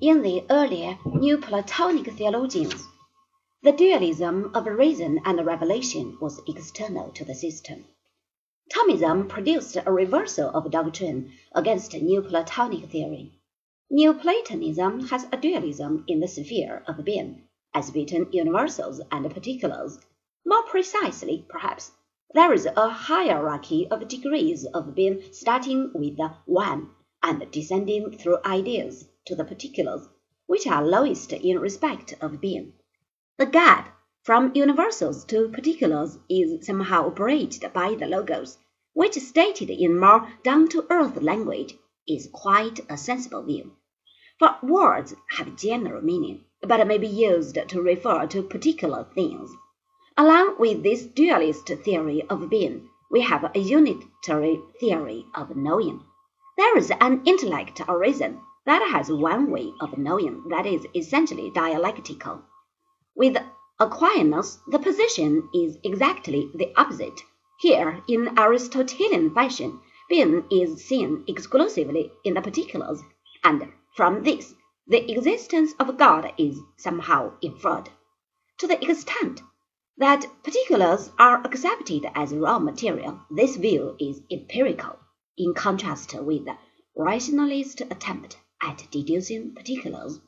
In the earlier Neoplatonic theologians, the dualism of reason and revelation was external to the system. Thomism produced a reversal of doctrine against Neoplatonic theory. Neoplatonism has a dualism in the sphere of being, as between universals and particulars. More precisely, perhaps, there is a hierarchy of degrees of being starting with the One and descending through ideas to the particulars, which are lowest in respect of being. The gap from universals to particulars is somehow bridged by the Logos, which, stated in more down to earth language, is quite a sensible view. For words have general meaning, but may be used to refer to particular things. Along with this dualist theory of being, we have a unitary theory of knowing. There is an intellect or reason that has one way of knowing that is essentially dialectical. With Aquinas, the position is exactly the opposite. Here, in Aristotelian fashion, being is seen exclusively in the particulars, and from this the existence of God is somehow inferred. To the extent that particulars are accepted as raw material, this view is empirical, in contrast with the rationalist attempt at deducing particulars.